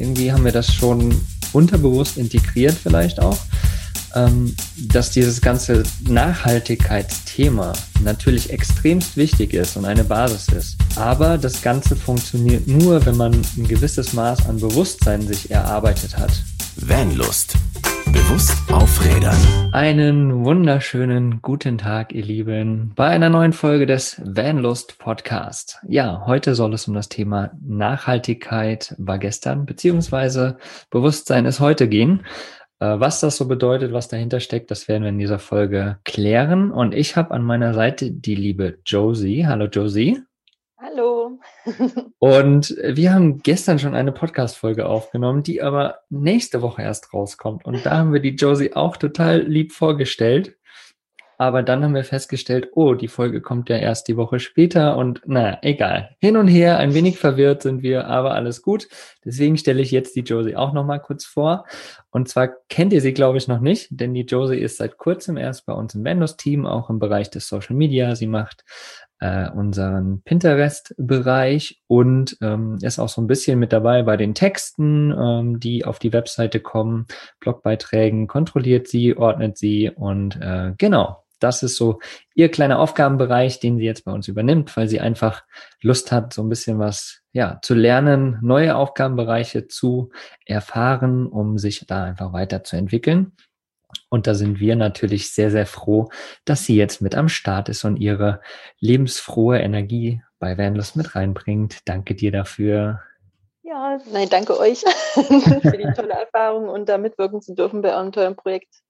Irgendwie haben wir das schon unterbewusst integriert vielleicht auch, ähm, dass dieses ganze Nachhaltigkeitsthema natürlich extremst wichtig ist und eine Basis ist. Aber das Ganze funktioniert nur, wenn man ein gewisses Maß an Bewusstsein sich erarbeitet hat. Vanlust. Bewusst aufrädern. Einen wunderschönen guten Tag, ihr Lieben, bei einer neuen Folge des Vanlust Podcast. Ja, heute soll es um das Thema Nachhaltigkeit war gestern, beziehungsweise Bewusstsein ist heute gehen. Äh, was das so bedeutet, was dahinter steckt, das werden wir in dieser Folge klären. Und ich habe an meiner Seite die liebe Josie. Hallo Josie. Hallo. Und wir haben gestern schon eine Podcast-Folge aufgenommen, die aber nächste Woche erst rauskommt. Und da haben wir die Josie auch total lieb vorgestellt. Aber dann haben wir festgestellt, oh, die Folge kommt ja erst die Woche später und naja, egal. Hin und her, ein wenig verwirrt sind wir, aber alles gut. Deswegen stelle ich jetzt die Josie auch nochmal kurz vor. Und zwar kennt ihr sie, glaube ich, noch nicht, denn die Josie ist seit kurzem erst bei uns im Windows-Team, auch im Bereich des Social Media. Sie macht äh, unseren Pinterest-Bereich und ähm, ist auch so ein bisschen mit dabei bei den Texten, ähm, die auf die Webseite kommen, Blogbeiträgen, kontrolliert sie, ordnet sie und äh, genau, das ist so ihr kleiner Aufgabenbereich, den sie jetzt bei uns übernimmt, weil sie einfach Lust hat, so ein bisschen was ja zu lernen, neue Aufgabenbereiche zu erfahren, um sich da einfach weiterzuentwickeln. Und da sind wir natürlich sehr, sehr froh, dass sie jetzt mit am Start ist und ihre lebensfrohe Energie bei Vanlust mit reinbringt. Danke dir dafür. Ja, nein, danke euch für die tolle Erfahrung und da mitwirken zu dürfen bei eurem tollen Projekt.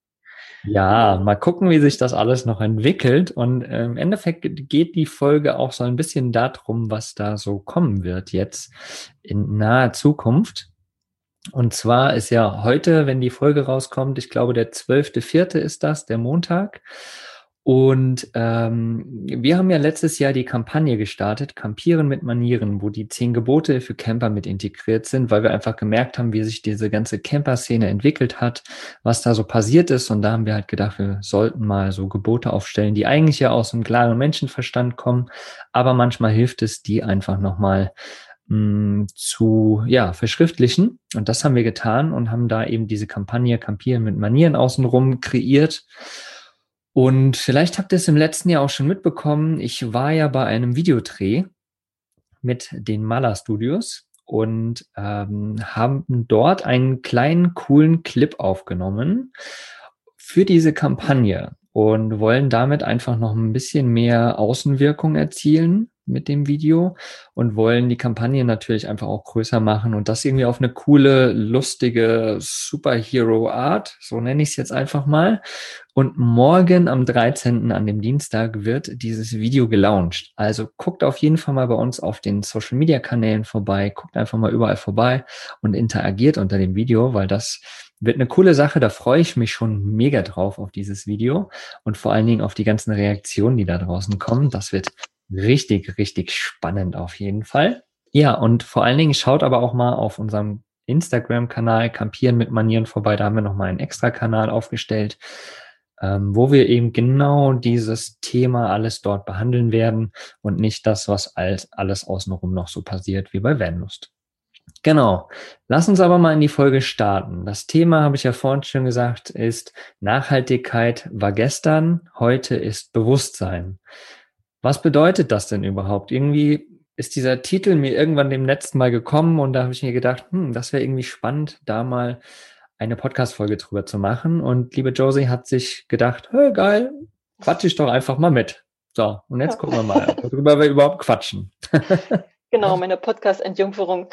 Ja, mal gucken, wie sich das alles noch entwickelt. Und äh, im Endeffekt geht die Folge auch so ein bisschen darum, was da so kommen wird jetzt in naher Zukunft. Und zwar ist ja heute, wenn die Folge rauskommt, ich glaube, der zwölfte, vierte ist das, der Montag. Und ähm, wir haben ja letztes Jahr die Kampagne gestartet, Campieren mit Manieren, wo die zehn Gebote für Camper mit integriert sind, weil wir einfach gemerkt haben, wie sich diese ganze Camper-Szene entwickelt hat, was da so passiert ist. Und da haben wir halt gedacht, wir sollten mal so Gebote aufstellen, die eigentlich ja aus einem klaren Menschenverstand kommen, aber manchmal hilft es, die einfach nochmal mh, zu ja, verschriftlichen. Und das haben wir getan und haben da eben diese Kampagne Campieren mit Manieren außenrum kreiert. Und vielleicht habt ihr es im letzten Jahr auch schon mitbekommen. Ich war ja bei einem Videodreh mit den Maler Studios und ähm, haben dort einen kleinen coolen Clip aufgenommen für diese Kampagne und wollen damit einfach noch ein bisschen mehr Außenwirkung erzielen mit dem Video und wollen die Kampagne natürlich einfach auch größer machen und das irgendwie auf eine coole, lustige Superhero-Art, so nenne ich es jetzt einfach mal. Und morgen am 13. an dem Dienstag wird dieses Video gelauncht. Also guckt auf jeden Fall mal bei uns auf den Social-Media-Kanälen vorbei, guckt einfach mal überall vorbei und interagiert unter dem Video, weil das wird eine coole Sache, da freue ich mich schon mega drauf auf dieses Video und vor allen Dingen auf die ganzen Reaktionen, die da draußen kommen. Das wird richtig, richtig spannend auf jeden Fall. Ja, und vor allen Dingen schaut aber auch mal auf unserem Instagram-Kanal Campieren mit Manieren vorbei. Da haben wir nochmal einen extra Kanal aufgestellt, ähm, wo wir eben genau dieses Thema alles dort behandeln werden und nicht das, was als, alles außenrum noch so passiert wie bei Vanlust. Genau. Lass uns aber mal in die Folge starten. Das Thema, habe ich ja vorhin schon gesagt, ist Nachhaltigkeit war gestern, heute ist Bewusstsein. Was bedeutet das denn überhaupt? Irgendwie ist dieser Titel mir irgendwann dem letzten Mal gekommen und da habe ich mir gedacht, hm, das wäre irgendwie spannend, da mal eine Podcast-Folge drüber zu machen. Und liebe Josie hat sich gedacht, hey, geil, quatsch ich doch einfach mal mit. So, und jetzt ja. gucken wir mal, worüber wir überhaupt quatschen. genau, meine Podcast-Entjungferung.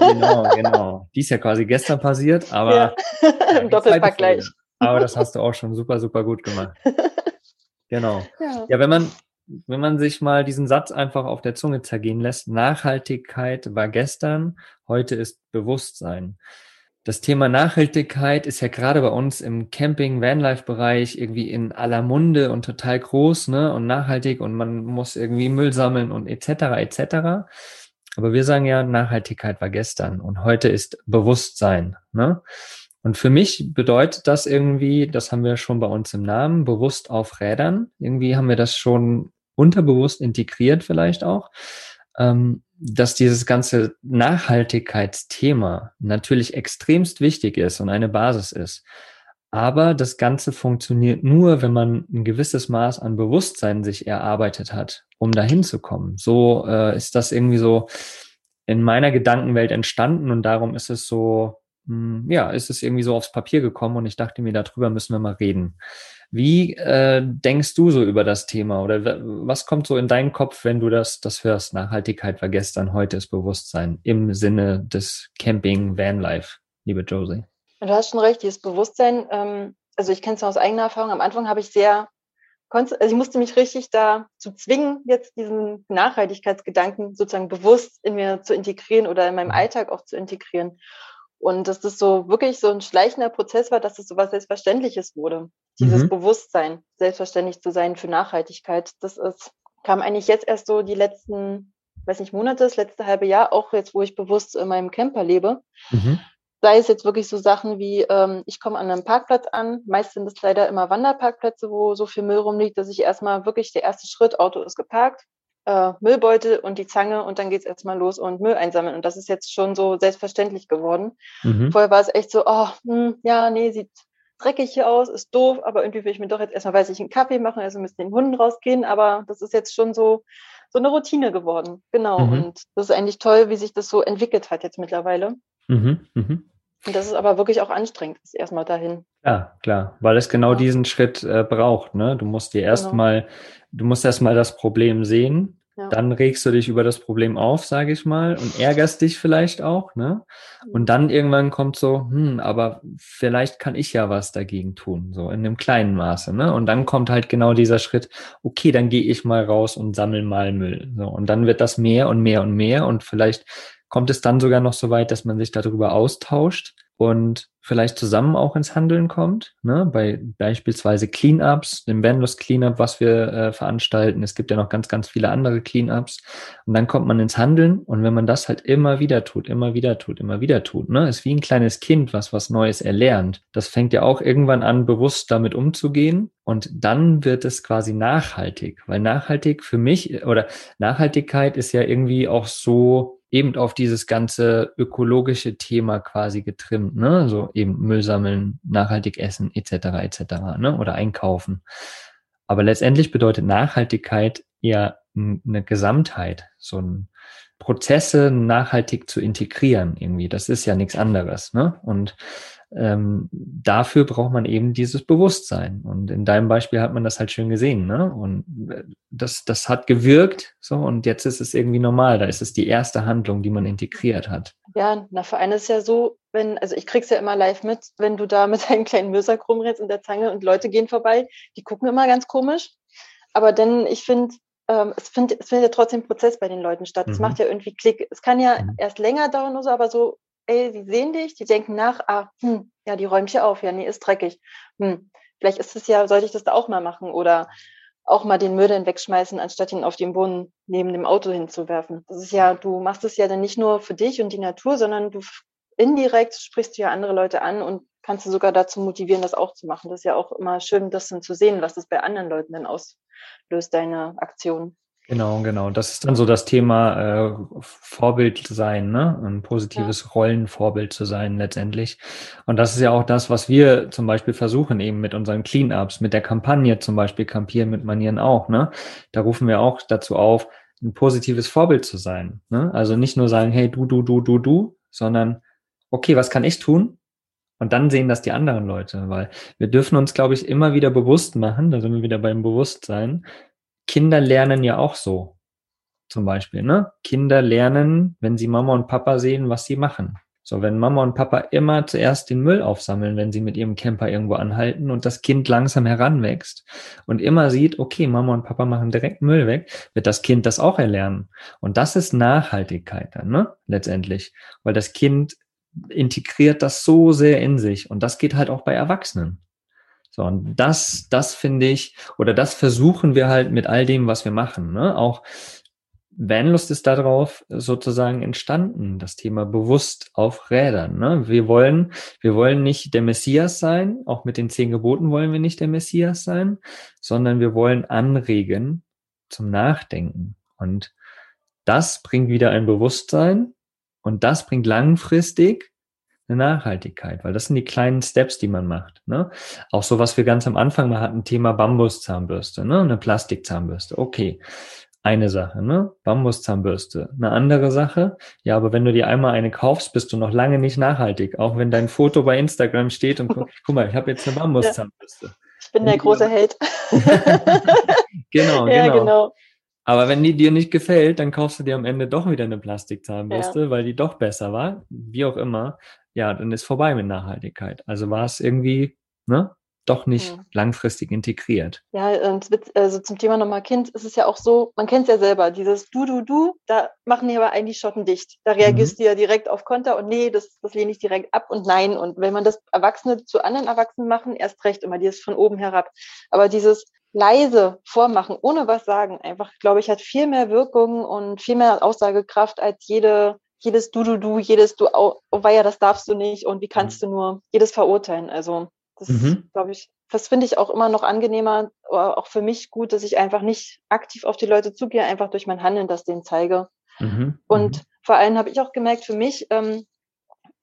genau, genau. Die ist ja quasi gestern passiert, aber ja. im Doppelpack gleich. Aber das hast du auch schon super, super gut gemacht. Genau. Ja. ja, wenn man wenn man sich mal diesen Satz einfach auf der Zunge zergehen lässt, Nachhaltigkeit war gestern, heute ist Bewusstsein. Das Thema Nachhaltigkeit ist ja gerade bei uns im Camping, Vanlife-Bereich irgendwie in aller Munde und total groß, ne, und nachhaltig und man muss irgendwie Müll sammeln und etc. etc. Aber wir sagen ja, Nachhaltigkeit war gestern und heute ist Bewusstsein, ne? Und für mich bedeutet das irgendwie, das haben wir schon bei uns im Namen, bewusst auf Rädern. Irgendwie haben wir das schon unterbewusst integriert vielleicht auch. Ähm, dass dieses ganze Nachhaltigkeitsthema natürlich extremst wichtig ist und eine Basis ist. Aber das Ganze funktioniert nur, wenn man ein gewisses Maß an Bewusstsein sich erarbeitet hat, um dahin zu kommen. So äh, ist das irgendwie so in meiner Gedankenwelt entstanden und darum ist es so, mh, hm, ja, ist es irgendwie so aufs Papier gekommen und ich dachte mir, darüber müssen wir mal reden. Wie äh, denkst du so über das Thema oder was kommt so in deinen Kopf, wenn du das, das hörst? Nachhaltigkeit war gestern, heute ist Bewusstsein im Sinne des Camping Vanlife, liebe Josie. Du hast schon recht, dieses Bewusstsein, ähm, also ich kenne es aus eigener Erfahrung, am Anfang habe ich sehr, also ich musste mich richtig dazu zwingen, jetzt diesen Nachhaltigkeitsgedanken sozusagen bewusst in mir zu integrieren oder in meinem mhm. Alltag auch zu integrieren. Und dass das so wirklich so ein schleichender Prozess war, dass das so was Selbstverständliches wurde. Dieses mhm. Bewusstsein, selbstverständlich zu sein für Nachhaltigkeit. Das ist, kam eigentlich jetzt erst so die letzten, weiß nicht, Monate, das letzte halbe Jahr, auch jetzt, wo ich bewusst in meinem Camper lebe. Mhm sei es jetzt wirklich so Sachen wie, ähm, ich komme an einem Parkplatz an, meist sind es leider immer Wanderparkplätze, wo so viel Müll rumliegt, dass ich erstmal wirklich der erste Schritt, Auto ist geparkt, äh, Müllbeutel und die Zange und dann geht's erstmal los und Müll einsammeln. Und das ist jetzt schon so selbstverständlich geworden. Mhm. Vorher war es echt so, oh, hm, ja, nee, sieht dreckig hier aus, ist doof, aber irgendwie will ich mir doch jetzt erstmal, weiß ich, einen Kaffee machen, also müssen den Hunden rausgehen, aber das ist jetzt schon so, so eine Routine geworden. Genau. Mhm. Und das ist eigentlich toll, wie sich das so entwickelt hat jetzt mittlerweile. Mhm, mhm. Und das ist aber wirklich auch anstrengend, ist erstmal dahin. Ja, klar, weil es genau ja. diesen Schritt äh, braucht. Ne? Du musst dir erstmal, genau. du musst erstmal das Problem sehen, dann regst du dich über das Problem auf, sage ich mal, und ärgerst dich vielleicht auch. Ne? Und dann irgendwann kommt so, hm, aber vielleicht kann ich ja was dagegen tun, so in einem kleinen Maße. Ne? Und dann kommt halt genau dieser Schritt, okay, dann gehe ich mal raus und sammel mal Müll. So, und dann wird das mehr und mehr und mehr und vielleicht kommt es dann sogar noch so weit, dass man sich darüber austauscht und vielleicht zusammen auch ins Handeln kommt, ne? bei beispielsweise Cleanups, dem Vanlust Cleanup, was wir äh, veranstalten. Es gibt ja noch ganz, ganz viele andere Cleanups. Und dann kommt man ins Handeln und wenn man das halt immer wieder tut, immer wieder tut, immer wieder tut, ne? ist wie ein kleines Kind, was was Neues erlernt. Das fängt ja auch irgendwann an, bewusst damit umzugehen und dann wird es quasi nachhaltig, weil nachhaltig für mich oder Nachhaltigkeit ist ja irgendwie auch so eben auf dieses ganze ökologische Thema quasi getrimmt, ne? So eben Müll sammeln, nachhaltig essen, etc. etc. Ne? Oder einkaufen. Aber letztendlich bedeutet Nachhaltigkeit eher eine Gesamtheit, so ein Prozesse nachhaltig zu integrieren irgendwie. Das ist ja nichts anderes. Ne? Und ähm, dafür braucht man eben dieses Bewusstsein. Und in deinem Beispiel hat man das halt schön gesehen, ne? Und äh, das, das hat gewirkt, so, und jetzt ist es irgendwie normal. Da ist es die erste Handlung, die man integriert hat. Ja, na, vor allem ist es ja so, wenn, also ich krieg's ja immer live mit, wenn du da mit deinem kleinen Müllsack rumrennst in der Zange und Leute gehen vorbei, die gucken immer ganz komisch. Aber denn ich finde, ähm, es, find, es findet ja trotzdem Prozess bei den Leuten statt. Es mhm. macht ja irgendwie Klick. Es kann ja mhm. erst länger dauern oder so, aber so ey, sie sehen dich, die denken nach, ah, hm, ja, die räumt hier auf, ja, nee, ist dreckig. Hm, vielleicht ist es ja, sollte ich das da auch mal machen oder auch mal den Müll dann wegschmeißen, anstatt ihn auf den Boden neben dem Auto hinzuwerfen. Das ist ja, du machst es ja dann nicht nur für dich und die Natur, sondern du indirekt sprichst du ja andere Leute an und kannst du sogar dazu motivieren, das auch zu machen. Das ist ja auch immer schön, das dann zu sehen, was das bei anderen Leuten dann auslöst, deine Aktion. Genau, genau. Das ist dann so das Thema äh, Vorbild sein, ne? Ein positives ja. Rollenvorbild zu sein letztendlich. Und das ist ja auch das, was wir zum Beispiel versuchen eben mit unseren Cleanups, mit der Kampagne zum Beispiel Campieren mit Manieren auch, ne? Da rufen wir auch dazu auf, ein positives Vorbild zu sein. Ne? Also nicht nur sagen, hey, du, du, du, du, du, sondern okay, was kann ich tun? Und dann sehen das die anderen Leute, weil wir dürfen uns, glaube ich, immer wieder bewusst machen, da sind wir wieder beim Bewusstsein, Kinder lernen ja auch so. Zum Beispiel, ne? Kinder lernen, wenn sie Mama und Papa sehen, was sie machen. So, wenn Mama und Papa immer zuerst den Müll aufsammeln, wenn sie mit ihrem Camper irgendwo anhalten und das Kind langsam heranwächst und immer sieht, okay, Mama und Papa machen direkt Müll weg, wird das Kind das auch erlernen. Und das ist Nachhaltigkeit dann, ne? Letztendlich. Weil das Kind integriert das so sehr in sich. Und das geht halt auch bei Erwachsenen. So, und das, das finde ich, oder das versuchen wir halt mit all dem, was wir machen. Ne? Auch Vanlust ist darauf sozusagen entstanden, das Thema bewusst auf Rädern. Ne? Wir wollen, wir wollen nicht der Messias sein, auch mit den zehn Geboten wollen wir nicht der Messias sein, sondern wir wollen anregen zum Nachdenken. Und das bringt wieder ein Bewusstsein und das bringt langfristig eine Nachhaltigkeit, weil das sind die kleinen Steps, die man macht. Ne? Auch so, was wir ganz am Anfang mal hatten, Thema Bambuszahnbürste, ne? eine Plastikzahnbürste. Okay, eine Sache, ne? Bambuszahnbürste. Eine andere Sache, ja, aber wenn du dir einmal eine kaufst, bist du noch lange nicht nachhaltig. Auch wenn dein Foto bei Instagram steht und guck, guck mal, ich habe jetzt eine Bambuszahnbürste. Ich bin der große Held. genau, ja, genau. genau. Aber wenn die dir nicht gefällt, dann kaufst du dir am Ende doch wieder eine Plastikzahnbürste, ja. weil die doch besser war, wie auch immer. Ja, dann ist vorbei mit Nachhaltigkeit. Also war es irgendwie, ne? doch nicht ja. langfristig integriert. Ja, und also zum Thema nochmal Kind ist es ja auch so, man kennt es ja selber, dieses Du, Du, Du, da machen die aber eigentlich Schotten dicht. Da reagierst mhm. du ja direkt auf Konter und nee, das, das lehne ich direkt ab und nein. Und wenn man das Erwachsene zu anderen Erwachsenen machen, erst recht immer dieses von oben herab. Aber dieses leise vormachen, ohne was sagen, einfach, glaube ich, hat viel mehr Wirkung und viel mehr Aussagekraft als jede jedes Du, Du, Du, jedes Du, oh, oh ja, das darfst du nicht und wie kannst mhm. du nur, jedes verurteilen. Also das mhm. glaube ich, das finde ich auch immer noch angenehmer, auch für mich gut, dass ich einfach nicht aktiv auf die Leute zugehe, einfach durch mein Handeln das denen zeige. Mhm. Und mhm. vor allem habe ich auch gemerkt, für mich, ähm,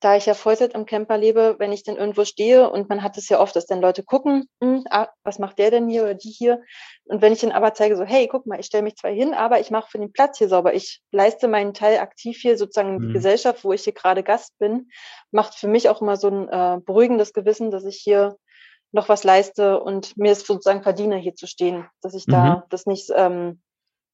da ich ja Vollzeit im Camper lebe, wenn ich dann irgendwo stehe und man hat es ja oft, dass dann Leute gucken, hm, ah, was macht der denn hier oder die hier? Und wenn ich dann aber zeige, so, hey, guck mal, ich stelle mich zwar hin, aber ich mache für den Platz hier sauber. Ich leiste meinen Teil aktiv hier sozusagen in die mhm. Gesellschaft, wo ich hier gerade Gast bin, macht für mich auch immer so ein äh, beruhigendes Gewissen, dass ich hier noch was leiste und mir es sozusagen verdiene, hier zu stehen, dass ich da mhm. das nicht, ähm,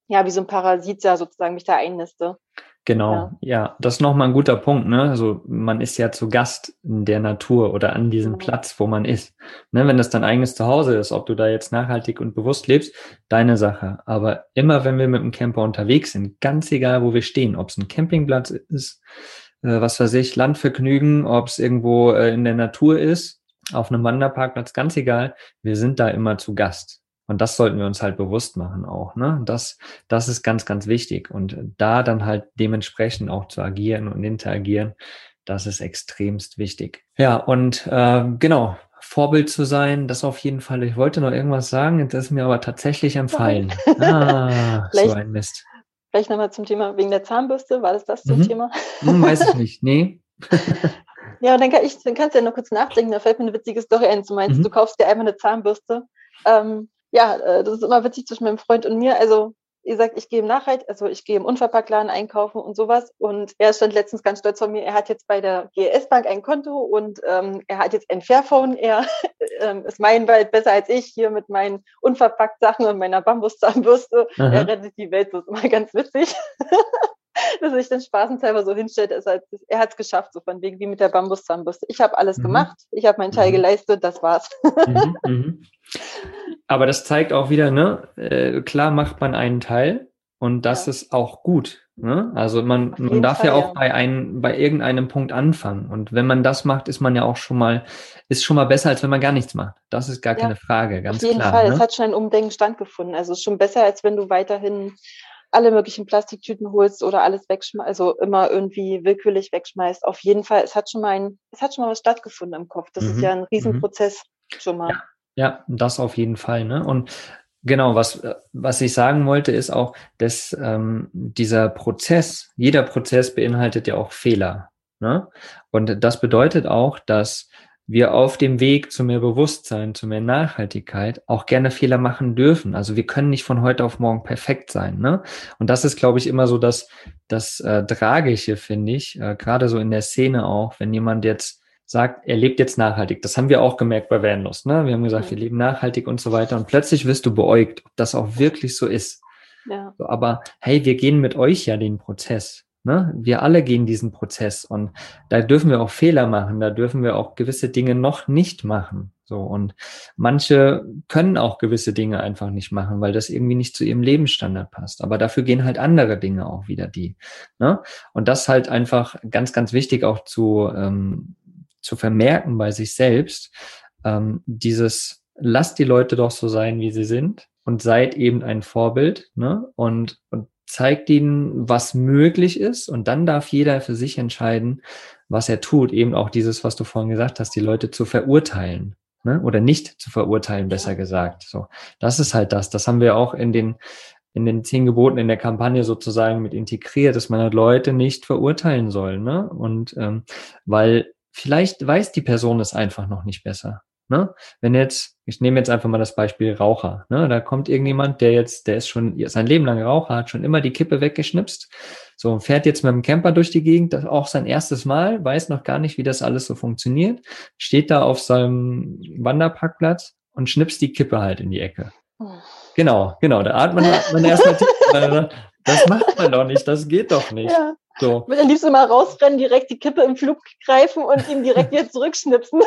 ja, wie so ein Parasit ja sozusagen mich da einniste. Genau, ja. ja, das ist nochmal ein guter Punkt. Ne? Also man ist ja zu Gast in der Natur oder an diesem mhm. Platz, wo man ist. Ne? Wenn das dein eigenes Zuhause ist, ob du da jetzt nachhaltig und bewusst lebst, deine Sache. Aber immer, wenn wir mit dem Camper unterwegs sind, ganz egal, wo wir stehen, ob es ein Campingplatz ist, äh, was weiß ich, Landvergnügen, ob es irgendwo äh, in der Natur ist, auf einem Wanderparkplatz, ganz egal, wir sind da immer zu Gast. Und das sollten wir uns halt bewusst machen auch. Ne? Das, das ist ganz, ganz wichtig. Und da dann halt dementsprechend auch zu agieren und interagieren, das ist extremst wichtig. Ja, und äh, genau, Vorbild zu sein, das auf jeden Fall. Ich wollte noch irgendwas sagen, jetzt ist mir aber tatsächlich entfallen. Ah, so ein Mist. Vielleicht nochmal zum Thema wegen der Zahnbürste. War das das zum mhm. Thema? Hm, weiß ich nicht. Nee. ja, dann, kann ich, dann kannst du ja noch kurz nachdenken. Da fällt mir eine witzige Story ein. Du meinst, mhm. du kaufst dir einmal eine Zahnbürste. Ähm, ja, äh, das ist immer witzig zwischen meinem Freund und mir. Also, ihr sagt, ich gehe im Nachhalt, also ich gehe im Unverpacktladen einkaufen und sowas. Und er stand letztens ganz stolz von mir, er hat jetzt bei der GS Bank ein Konto und ähm, er hat jetzt ein Fairphone. Er ähm, ist meilenweit besser als ich hier mit meinen unverpackt Sachen und meiner Bambuszahnbürste. Er rettet die Welt, das ist immer ganz witzig. dass sich dann spaßenshalber so hinstellt, ist er hat es geschafft, so von wegen wie mit der Bambuszahnbürste. Ich habe alles mhm. gemacht, ich habe meinen Teil mhm. geleistet, das war's. Mhm, mhm. Aber das zeigt auch wieder, ne, äh, klar macht man einen Teil und das ja. ist auch gut. Ne? Also man, man darf Fall, ja auch ja. bei einem, bei irgendeinem Punkt anfangen. Und wenn man das macht, ist man ja auch schon mal, ist schon mal besser, als wenn man gar nichts macht. Das ist gar ja. keine Frage, ganz klar. Auf jeden klar, Fall, ne? es hat schon ein Umdenken stattgefunden. Also es ist schon besser, als wenn du weiterhin alle möglichen Plastiktüten holst oder alles wegschmeißt, also immer irgendwie willkürlich wegschmeißt. Auf jeden Fall, es hat schon mal ein, es hat schon mal was stattgefunden im Kopf. Das mhm. ist ja ein Riesenprozess mhm. schon mal. Ja. ja, das auf jeden Fall. Ne? Und Genau, was, was ich sagen wollte, ist auch, dass ähm, dieser Prozess, jeder Prozess beinhaltet ja auch Fehler. Ne? Und das bedeutet auch, dass wir auf dem Weg zu mehr Bewusstsein, zu mehr Nachhaltigkeit auch gerne Fehler machen dürfen. Also wir können nicht von heute auf morgen perfekt sein. Ne? Und das ist, glaube ich, immer so das, das äh, Tragische, finde ich, äh, gerade so in der Szene auch, wenn jemand jetzt sagt, er lebt jetzt nachhaltig. Das haben wir auch gemerkt bei Vanlust. Ne? Wir haben gesagt, wir leben nachhaltig und so weiter. Und plötzlich wirst du beäugt, ob das auch wirklich so ist. Ja. So, aber hey, wir gehen mit euch ja den Prozess. Ne? Wir alle gehen diesen Prozess und da dürfen wir auch Fehler machen, da dürfen wir auch gewisse Dinge noch nicht machen. So und manche können auch gewisse Dinge einfach nicht machen, weil das irgendwie nicht zu ihrem Lebensstandard passt. Aber dafür gehen halt andere Dinge auch wieder die. Ne? Und das halt einfach ganz, ganz wichtig auch zu ähm, zu vermerken bei sich selbst. Ähm, dieses lasst die Leute doch so sein, wie sie sind und seid eben ein Vorbild. Ne? Und und zeigt ihnen, was möglich ist und dann darf jeder für sich entscheiden, was er tut. Eben auch dieses, was du vorhin gesagt hast, die Leute zu verurteilen ne? oder nicht zu verurteilen, besser gesagt. So, das ist halt das. Das haben wir auch in den in den zehn Geboten in der Kampagne sozusagen mit integriert, dass man halt Leute nicht verurteilen soll, ne? Und ähm, weil vielleicht weiß die Person es einfach noch nicht besser. Ne? Wenn jetzt, ich nehme jetzt einfach mal das Beispiel Raucher, ne? da kommt irgendjemand, der jetzt, der ist schon sein Leben lang Raucher, hat schon immer die Kippe weggeschnipst, so fährt jetzt mit dem Camper durch die Gegend, das auch sein erstes Mal, weiß noch gar nicht, wie das alles so funktioniert, steht da auf seinem Wanderparkplatz und schnipst die Kippe halt in die Ecke. Hm. Genau, genau, da atmet man, man erstmal tief, das macht man doch nicht, das geht doch nicht. Ja. So. Würde am liebsten mal rausrennen, direkt die Kippe im Flug greifen und ihm direkt wieder zurückschnipsen.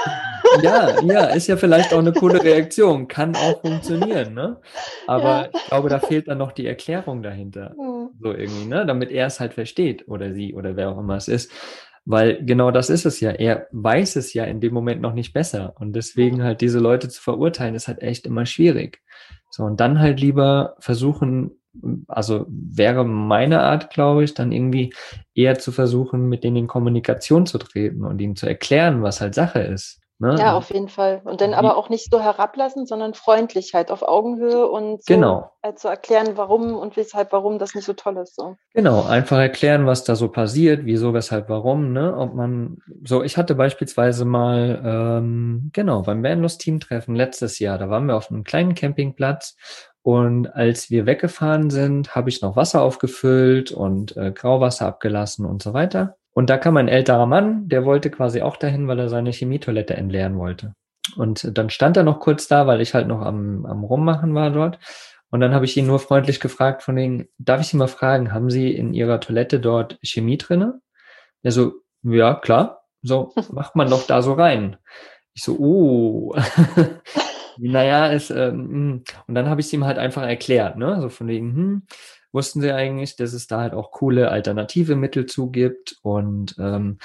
Ja, ja, ist ja vielleicht auch eine coole Reaktion. Kann auch funktionieren, ne? Aber ja. ich glaube, da fehlt dann noch die Erklärung dahinter. Mhm. So irgendwie, ne? Damit er es halt versteht oder sie oder wer auch immer es ist. Weil genau das ist es ja. Er weiß es ja in dem Moment noch nicht besser. Und deswegen halt diese Leute zu verurteilen, ist halt echt immer schwierig. So, und dann halt lieber versuchen, also wäre meine Art, glaube ich, dann irgendwie eher zu versuchen, mit denen in Kommunikation zu treten und ihnen zu erklären, was halt Sache ist. Ne? Ja, auf jeden Fall. Und dann aber auch nicht so herablassen, sondern Freundlichkeit auf Augenhöhe und so genau. halt zu erklären, warum und weshalb, warum das nicht so toll ist. So. Genau, einfach erklären, was da so passiert, wieso, weshalb, warum, ne? Ob man, so, ich hatte beispielsweise mal, ähm, genau, beim Vanlust-Team-Treffen letztes Jahr, da waren wir auf einem kleinen Campingplatz und als wir weggefahren sind, habe ich noch Wasser aufgefüllt und äh, Grauwasser abgelassen und so weiter. Und da kam ein älterer Mann, der wollte quasi auch dahin, weil er seine Chemietoilette entleeren wollte. Und dann stand er noch kurz da, weil ich halt noch am, am Rummachen war dort. Und dann habe ich ihn nur freundlich gefragt von den, darf ich Sie mal fragen, haben Sie in Ihrer Toilette dort Chemie drinne? Er so, ja, klar. So, macht man doch da so rein. Ich so, uh. naja, ist, ähm, hm. und dann habe ich es ihm halt einfach erklärt, ne? So von wegen, hm, wussten sie eigentlich, dass es da halt auch coole alternative Mittel zugibt und ähm,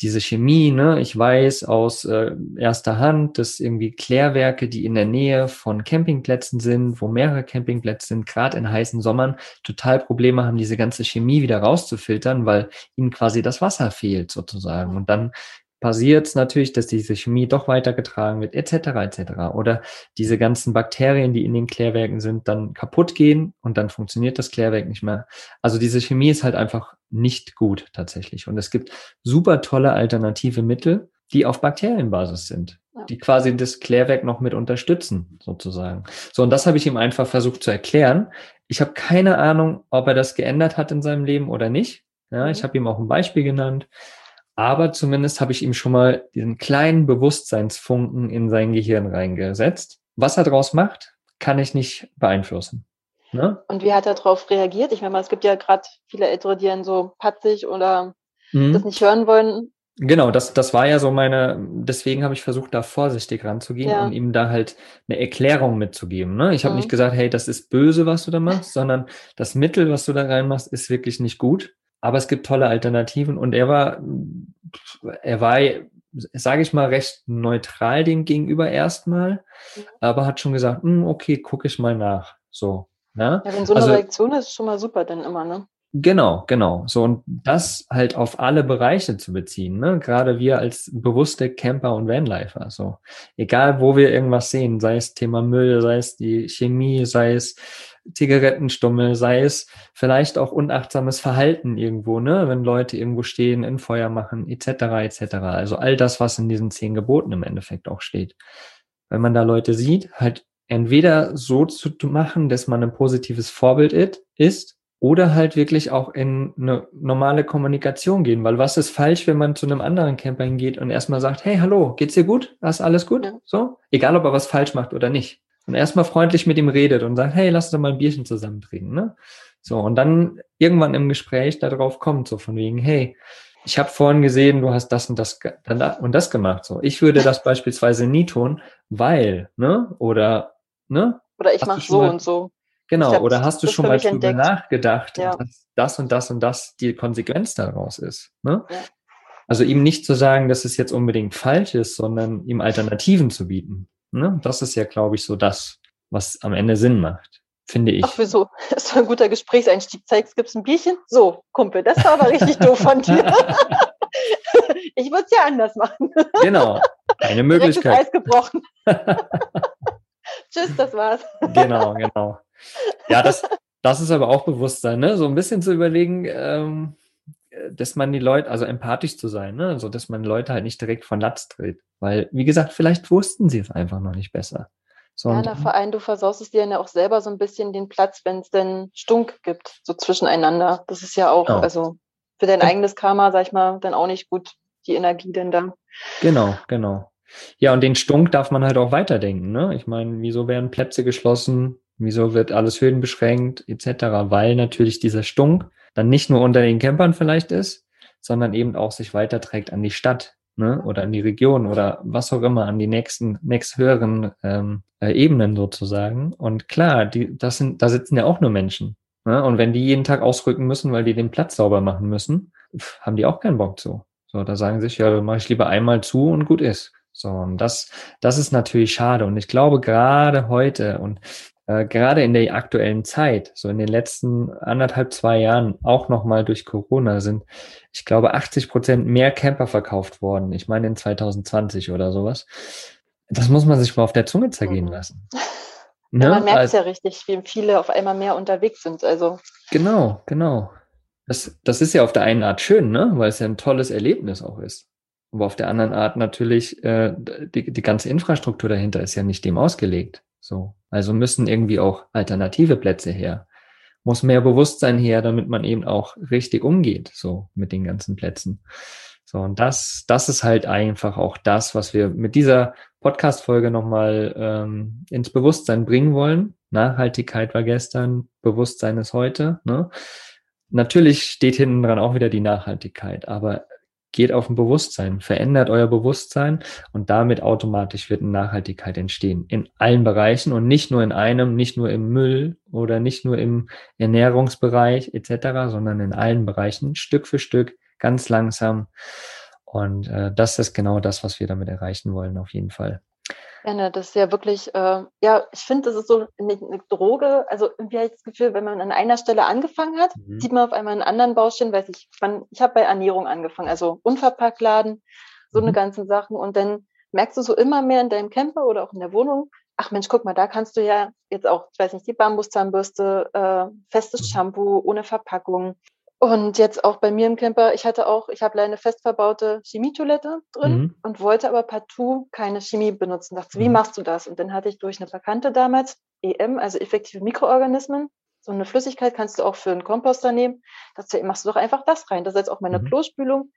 diese Chemie, ne, ich weiß aus äh, erster Hand, dass irgendwie Klärwerke, die in der Nähe von Campingplätzen sind, wo mehrere Campingplätze sind, gerade in heißen Sommern, total Probleme haben, diese ganze Chemie wieder rauszufiltern, weil ihnen quasi das Wasser fehlt sozusagen. Und dann passiert es natürlich, dass diese Chemie doch weitergetragen wird, etc. etc. Oder diese ganzen Bakterien, die in den Klärwerken sind, dann kaputt gehen und dann funktioniert das Klärwerk nicht mehr. Also diese Chemie ist halt einfach nicht gut tatsächlich. Und es gibt super tolle alternative Mittel, die auf Bakterienbasis sind, ja. die quasi das Klärwerk noch mit unterstützen, sozusagen. So, und das habe ich ihm einfach versucht zu erklären. Ich habe keine Ahnung, ob er das geändert hat in seinem Leben oder nicht. Ja, ich mhm. habe ihm auch ein Beispiel genannt. Aber zumindest habe ich ihm schon mal diesen kleinen Bewusstseinsfunken in sein Gehirn reingesetzt. Was er daraus macht, kann ich nicht beeinflussen. Ne? Und wie hat er darauf reagiert? Ich meine, es gibt ja gerade viele Ältere, die dann so patzig oder mhm. das nicht hören wollen. Genau, das, das war ja so meine, deswegen habe ich versucht, da vorsichtig ranzugehen ja. und ihm da halt eine Erklärung mitzugeben. Ne? Ich habe mhm. nicht gesagt, hey, das ist böse, was du da machst, sondern das Mittel, was du da reinmachst, ist wirklich nicht gut. Aber es gibt tolle Alternativen und er war, er war, sage ich mal, recht neutral dem gegenüber erstmal, mhm. aber hat schon gesagt, hm, okay, gucke ich mal nach. So. Ne? Ja, wenn so eine also, Reaktion ist, schon mal super dann immer, ne? Genau, genau. So und das halt auf alle Bereiche zu beziehen, ne? Gerade wir als bewusste Camper und Vanlifer. So egal, wo wir irgendwas sehen, sei es Thema Müll, sei es die Chemie, sei es Zigarettenstummel, sei es vielleicht auch unachtsames Verhalten irgendwo, ne, wenn Leute irgendwo stehen, in Feuer machen, etc., etc. Also all das, was in diesen zehn Geboten im Endeffekt auch steht. Wenn man da Leute sieht, halt entweder so zu machen, dass man ein positives Vorbild ist, oder halt wirklich auch in eine normale Kommunikation gehen, weil was ist falsch, wenn man zu einem anderen Camper hingeht und erstmal sagt, hey, hallo, geht's dir gut? Ist alles gut? So? Egal, ob er was falsch macht oder nicht und erstmal freundlich mit ihm redet und sagt, hey, lass uns doch mal ein Bierchen zusammen trinken. Ne? So, und dann irgendwann im Gespräch darauf kommt, so von wegen, hey, ich habe vorhin gesehen, du hast das und das und das gemacht. So, ich würde das beispielsweise nie tun, weil, ne? Oder, ne? Oder ich mache so mal, und so. Genau, glaub, oder hast du schon mal drüber nachgedacht, ja. dass das und das und das die Konsequenz daraus ist? Ne? Ja. Also ihm nicht zu sagen, dass es jetzt unbedingt falsch ist, sondern ihm Alternativen zu bieten. Ne? Das ist ja, glaube ich, so das, was am Ende Sinn macht, finde ich. Ach, wieso? Das war ein guter Gesprächseinstieg. Zeigst, gibt's ein Bierchen? So, Kumpel, das war aber richtig doof von dir. ich würde es ja anders machen. Genau, eine Möglichkeit. Eis gebrochen. Tschüss, das war's. genau, genau. Ja, das, das ist aber auch Bewusstsein, ne? So ein bisschen zu überlegen, ähm, dass man die Leute, also empathisch zu sein, ne? so dass man Leute halt nicht direkt von Latz dreht. Weil, wie gesagt, vielleicht wussten sie es einfach noch nicht besser. So, ja, na, vor allem, du versaust es dir ja auch selber so ein bisschen den Platz, wenn es denn Stunk gibt, so zwischeneinander. Das ist ja auch, oh. also für dein ja. eigenes Karma, sag ich mal, dann auch nicht gut, die Energie denn da. Genau, genau. Ja, und den Stunk darf man halt auch weiterdenken. Ne? Ich meine, wieso werden Plätze geschlossen? Wieso wird alles höhenbeschränkt etc.? Weil natürlich dieser Stunk dann nicht nur unter den Campern vielleicht ist, sondern eben auch sich weiterträgt an die Stadt ne? oder an die Region oder was auch immer, an die nächsten, nächst höheren ähm, äh, Ebenen sozusagen. Und klar, die, das sind, da sitzen ja auch nur Menschen. Ne? Und wenn die jeden Tag ausrücken müssen, weil die den Platz sauber machen müssen, haben die auch keinen Bock zu. So, da sagen sich, ja, mache ich lieber einmal zu und gut ist. So, und das, das ist natürlich schade. Und ich glaube, gerade heute und äh, gerade in der aktuellen Zeit, so in den letzten anderthalb, zwei Jahren, auch nochmal durch Corona, sind, ich glaube, 80 Prozent mehr Camper verkauft worden. Ich meine in 2020 oder sowas. Das muss man sich mal auf der Zunge zergehen mhm. lassen. Ne? Ja, man merkt also, ja richtig, wie viele auf einmal mehr unterwegs sind. Also. Genau, genau. Das, das ist ja auf der einen Art schön, ne? weil es ja ein tolles Erlebnis auch ist. Aber auf der anderen Art natürlich, äh, die, die ganze Infrastruktur dahinter ist ja nicht dem ausgelegt. So. Also müssen irgendwie auch alternative Plätze her. Muss mehr Bewusstsein her, damit man eben auch richtig umgeht, so mit den ganzen Plätzen. So, und das, das ist halt einfach auch das, was wir mit dieser Podcast-Folge nochmal ähm, ins Bewusstsein bringen wollen. Nachhaltigkeit war gestern, Bewusstsein ist heute. Ne? Natürlich steht hinten dran auch wieder die Nachhaltigkeit, aber geht auf ein Bewusstsein, verändert euer Bewusstsein und damit automatisch wird eine Nachhaltigkeit entstehen. In allen Bereichen und nicht nur in einem, nicht nur im Müll oder nicht nur im Ernährungsbereich etc., sondern in allen Bereichen Stück für Stück, ganz langsam. Und äh, das ist genau das, was wir damit erreichen wollen, auf jeden Fall. Ja, ne, das ist ja wirklich, äh, ja, ich finde, das ist so eine, eine, Droge. Also irgendwie habe ich das Gefühl, wenn man an einer Stelle angefangen hat, mhm. sieht man auf einmal einen anderen Baustellen, weiß ich, man, ich habe bei Ernährung angefangen, also Unverpacktladen, so mhm. eine ganzen Sachen. Und dann merkst du so immer mehr in deinem Camper oder auch in der Wohnung, ach Mensch, guck mal, da kannst du ja jetzt auch, ich weiß nicht, die Bambuszahnbürste, äh, festes mhm. Shampoo ohne Verpackung, und jetzt auch bei mir im Camper, ich hatte auch, ich habe eine fest verbaute Chemietoilette drin mhm. und wollte aber partout keine Chemie benutzen. Dachte, wie mhm. machst du das? Und dann hatte ich durch eine Bekannte damals, EM, also effektive Mikroorganismen, so eine Flüssigkeit kannst du auch für einen Komposter nehmen. Dachte, machst du doch einfach das rein. Das ist jetzt auch meine mhm. Klospülung.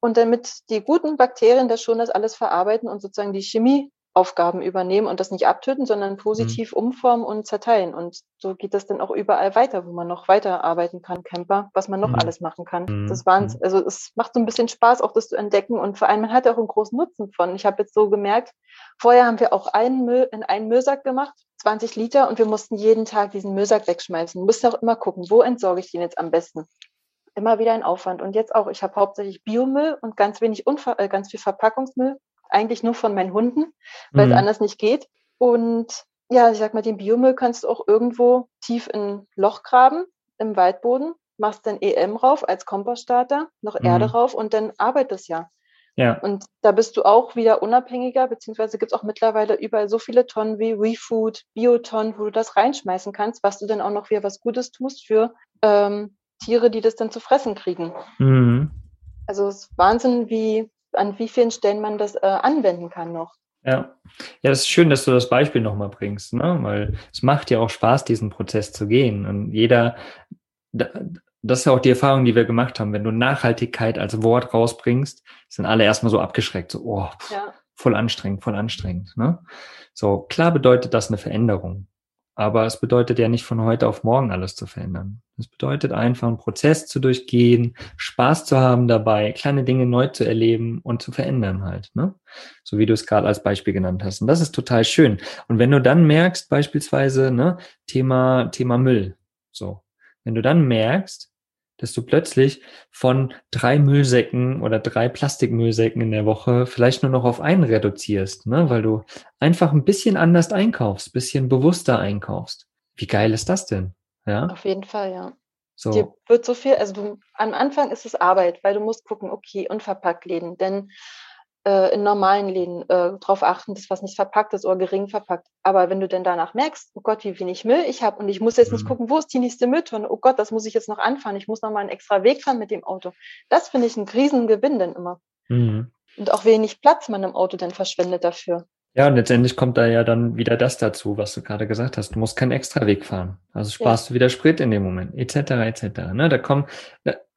Und damit die guten Bakterien das schon das alles verarbeiten und sozusagen die Chemie Aufgaben übernehmen und das nicht abtöten, sondern mhm. positiv mhm. umformen und zerteilen. Und so geht das dann auch überall weiter, wo man noch weiterarbeiten kann, Camper, was man noch mhm. alles machen kann. Mhm. Das waren, mhm. also es macht so ein bisschen Spaß, auch das zu entdecken und vor allem man hat auch einen großen Nutzen von. Ich habe jetzt so gemerkt, vorher haben wir auch einen Müll in einen Müllsack gemacht, 20 Liter, und wir mussten jeden Tag diesen Müllsack wegschmeißen. Du musst auch immer gucken, wo entsorge ich den jetzt am besten immer wieder ein Aufwand. Und jetzt auch, ich habe hauptsächlich Biomüll und ganz wenig Unver äh, ganz viel Verpackungsmüll eigentlich nur von meinen Hunden, weil mhm. es anders nicht geht. Und ja, ich sag mal, den Biomüll kannst du auch irgendwo tief in ein Loch graben im Waldboden, machst dann EM rauf als Kompoststarter, noch mhm. Erde rauf und dann arbeitet es ja. Ja. Und da bist du auch wieder unabhängiger, beziehungsweise gibt es auch mittlerweile überall so viele Tonnen wie WeFood, Biotonnen, wo du das reinschmeißen kannst, was du dann auch noch wieder was Gutes tust für ähm, Tiere, die das dann zu fressen kriegen. Mhm. Also es ist Wahnsinn, wie an wie vielen Stellen man das äh, anwenden kann noch. Ja. ja, das ist schön, dass du das Beispiel nochmal bringst, ne? weil es macht ja auch Spaß, diesen Prozess zu gehen. Und jeder, das ist ja auch die Erfahrung, die wir gemacht haben. Wenn du Nachhaltigkeit als Wort rausbringst, sind alle erstmal so abgeschreckt, so, oh, pff, ja. voll anstrengend, voll anstrengend. Ne? So, klar bedeutet das eine Veränderung. Aber es bedeutet ja nicht von heute auf morgen alles zu verändern. Es bedeutet einfach einen Prozess zu durchgehen, Spaß zu haben dabei, kleine Dinge neu zu erleben und zu verändern halt. Ne? So wie du es gerade als Beispiel genannt hast. Und das ist total schön. Und wenn du dann merkst, beispielsweise, ne, Thema, Thema Müll. So. Wenn du dann merkst, dass du plötzlich von drei Müllsäcken oder drei Plastikmüllsäcken in der Woche vielleicht nur noch auf einen reduzierst, ne? weil du einfach ein bisschen anders einkaufst, bisschen bewusster einkaufst. Wie geil ist das denn? Ja? Auf jeden Fall, ja. So. Dir wird so viel, also du, am Anfang ist es Arbeit, weil du musst gucken, okay, unverpackt läden, denn äh, in normalen Läden äh, darauf achten, dass was nicht verpackt ist oder gering verpackt. Aber wenn du denn danach merkst, oh Gott, wie wenig Müll ich habe und ich muss jetzt nicht mhm. gucken, wo ist die nächste Mülltonne, oh Gott, das muss ich jetzt noch anfahren, ich muss noch mal einen extra Weg fahren mit dem Auto. Das finde ich einen Riesengewinn dann immer. Mhm. Und auch wenig Platz man im Auto dann verschwendet dafür. Ja, und letztendlich kommt da ja dann wieder das dazu, was du gerade gesagt hast. Du musst keinen extra Weg fahren. Also sparst ja. du wieder Sprit in dem Moment, etc., etc. Ne? Da kommt,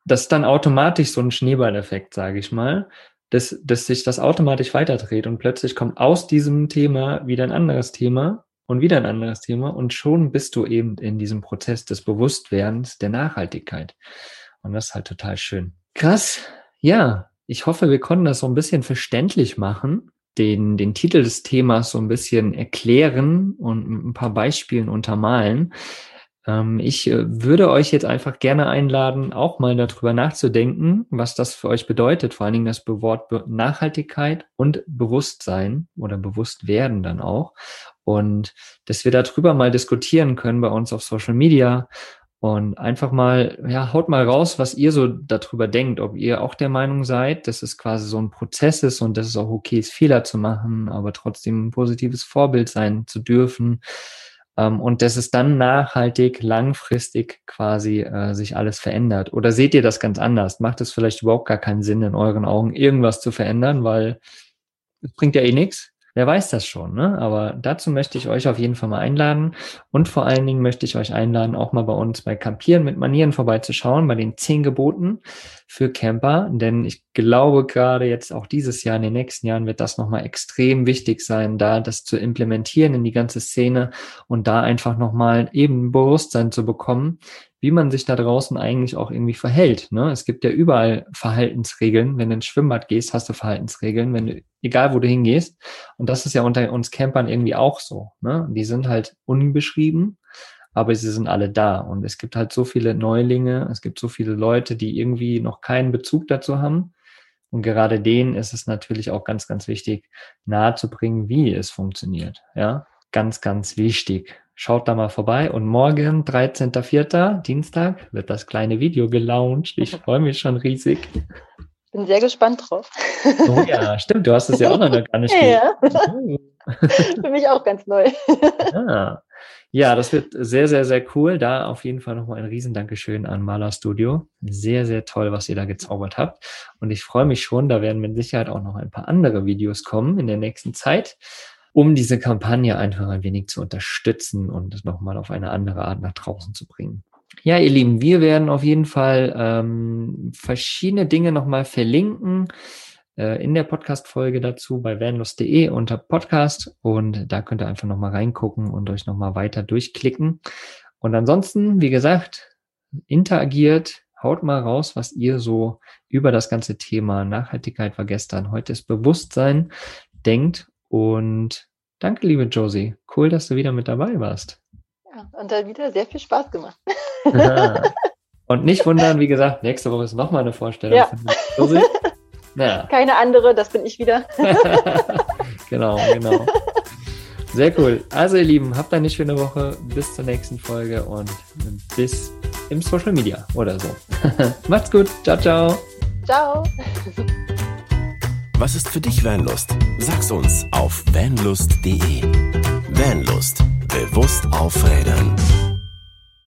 das ist dann automatisch so ein Schneeballeffekt, sage ich mal dass, dass sich das automatisch weiterdreht und plötzlich kommt aus diesem Thema wieder ein anderes Thema und wieder ein anderes Thema und schon bist du eben in diesem Prozess des Bewusstwerdens der Nachhaltigkeit. Und das ist halt total schön. Krass. Ja, ich hoffe, wir konnten das so ein bisschen verständlich machen, den, den Titel des Themas so ein bisschen erklären und ein paar Beispielen untermalen. Ähm, ich äh, würde euch jetzt einfach gerne einladen, auch mal darüber nachzudenken, was das für euch bedeutet, vor allen Dingen das Wort Nachhaltigkeit und Bewusstsein oder Bewusstwerden dann auch. Und dass wir darüber mal diskutieren können bei uns auf Social Media. Und einfach mal, ja, haut mal raus, was ihr so darüber denkt, ob ihr auch der Meinung seid, dass es quasi so ein Prozess ist und dass es auch okay ist, Fehler zu machen, aber trotzdem ein positives Vorbild sein zu dürfen und dass es dann nachhaltig, langfristig quasi äh, sich alles verändert? Oder seht ihr das ganz anders? Macht es vielleicht überhaupt gar keinen Sinn, in euren Augen irgendwas zu verändern, weil es bringt ja eh nichts? Wer weiß das schon, ne? Aber dazu möchte ich euch auf jeden Fall mal einladen. Und vor allen Dingen möchte ich euch einladen, auch mal bei uns bei Campieren mit Manieren vorbeizuschauen, bei den zehn Geboten für Camper. Denn ich glaube, gerade jetzt auch dieses Jahr, in den nächsten Jahren wird das nochmal extrem wichtig sein, da das zu implementieren in die ganze Szene und da einfach nochmal eben Bewusstsein zu bekommen, wie man sich da draußen eigentlich auch irgendwie verhält. Ne? Es gibt ja überall Verhaltensregeln. Wenn du ins Schwimmbad gehst, hast du Verhaltensregeln, wenn du, egal wo du hingehst. Und das ist ja unter uns Campern irgendwie auch so. Ne? Die sind halt unbeschrieben, aber sie sind alle da. Und es gibt halt so viele Neulinge, es gibt so viele Leute, die irgendwie noch keinen Bezug dazu haben. Und gerade denen ist es natürlich auch ganz, ganz wichtig, nahezubringen, wie es funktioniert. Ja, ganz, ganz wichtig. Schaut da mal vorbei und morgen, 13.04., Dienstag, wird das kleine Video gelauncht. Ich freue mich schon riesig. Bin sehr gespannt drauf. Oh ja, stimmt, du hast es ja auch noch gar nicht Ja, Für mich auch ganz neu. Ah. Ja, das wird sehr, sehr, sehr cool. Da auf jeden Fall nochmal ein Riesendankeschön an Maler Studio. Sehr, sehr toll, was ihr da gezaubert habt. Und ich freue mich schon, da werden mit Sicherheit auch noch ein paar andere Videos kommen in der nächsten Zeit um diese Kampagne einfach ein wenig zu unterstützen und nochmal auf eine andere Art nach draußen zu bringen. Ja, ihr Lieben, wir werden auf jeden Fall ähm, verschiedene Dinge nochmal verlinken äh, in der Podcast-Folge dazu bei vanlust.de unter Podcast und da könnt ihr einfach nochmal reingucken und euch nochmal weiter durchklicken. Und ansonsten, wie gesagt, interagiert, haut mal raus, was ihr so über das ganze Thema Nachhaltigkeit war gestern, heute ist Bewusstsein denkt und danke, liebe Josie. Cool, dass du wieder mit dabei warst. Ja, und da wieder sehr viel Spaß gemacht. und nicht wundern, wie gesagt, nächste Woche ist nochmal eine Vorstellung ja. von Josie. Ja. Keine andere, das bin ich wieder. genau, genau. Sehr cool. Also ihr Lieben, habt eine schöne Woche. Bis zur nächsten Folge und bis im Social Media oder so. Macht's gut. Ciao, ciao. Ciao. Was ist für dich Vanlust? Sag's uns auf vanlust.de. Vanlust. Bewusst aufrädern.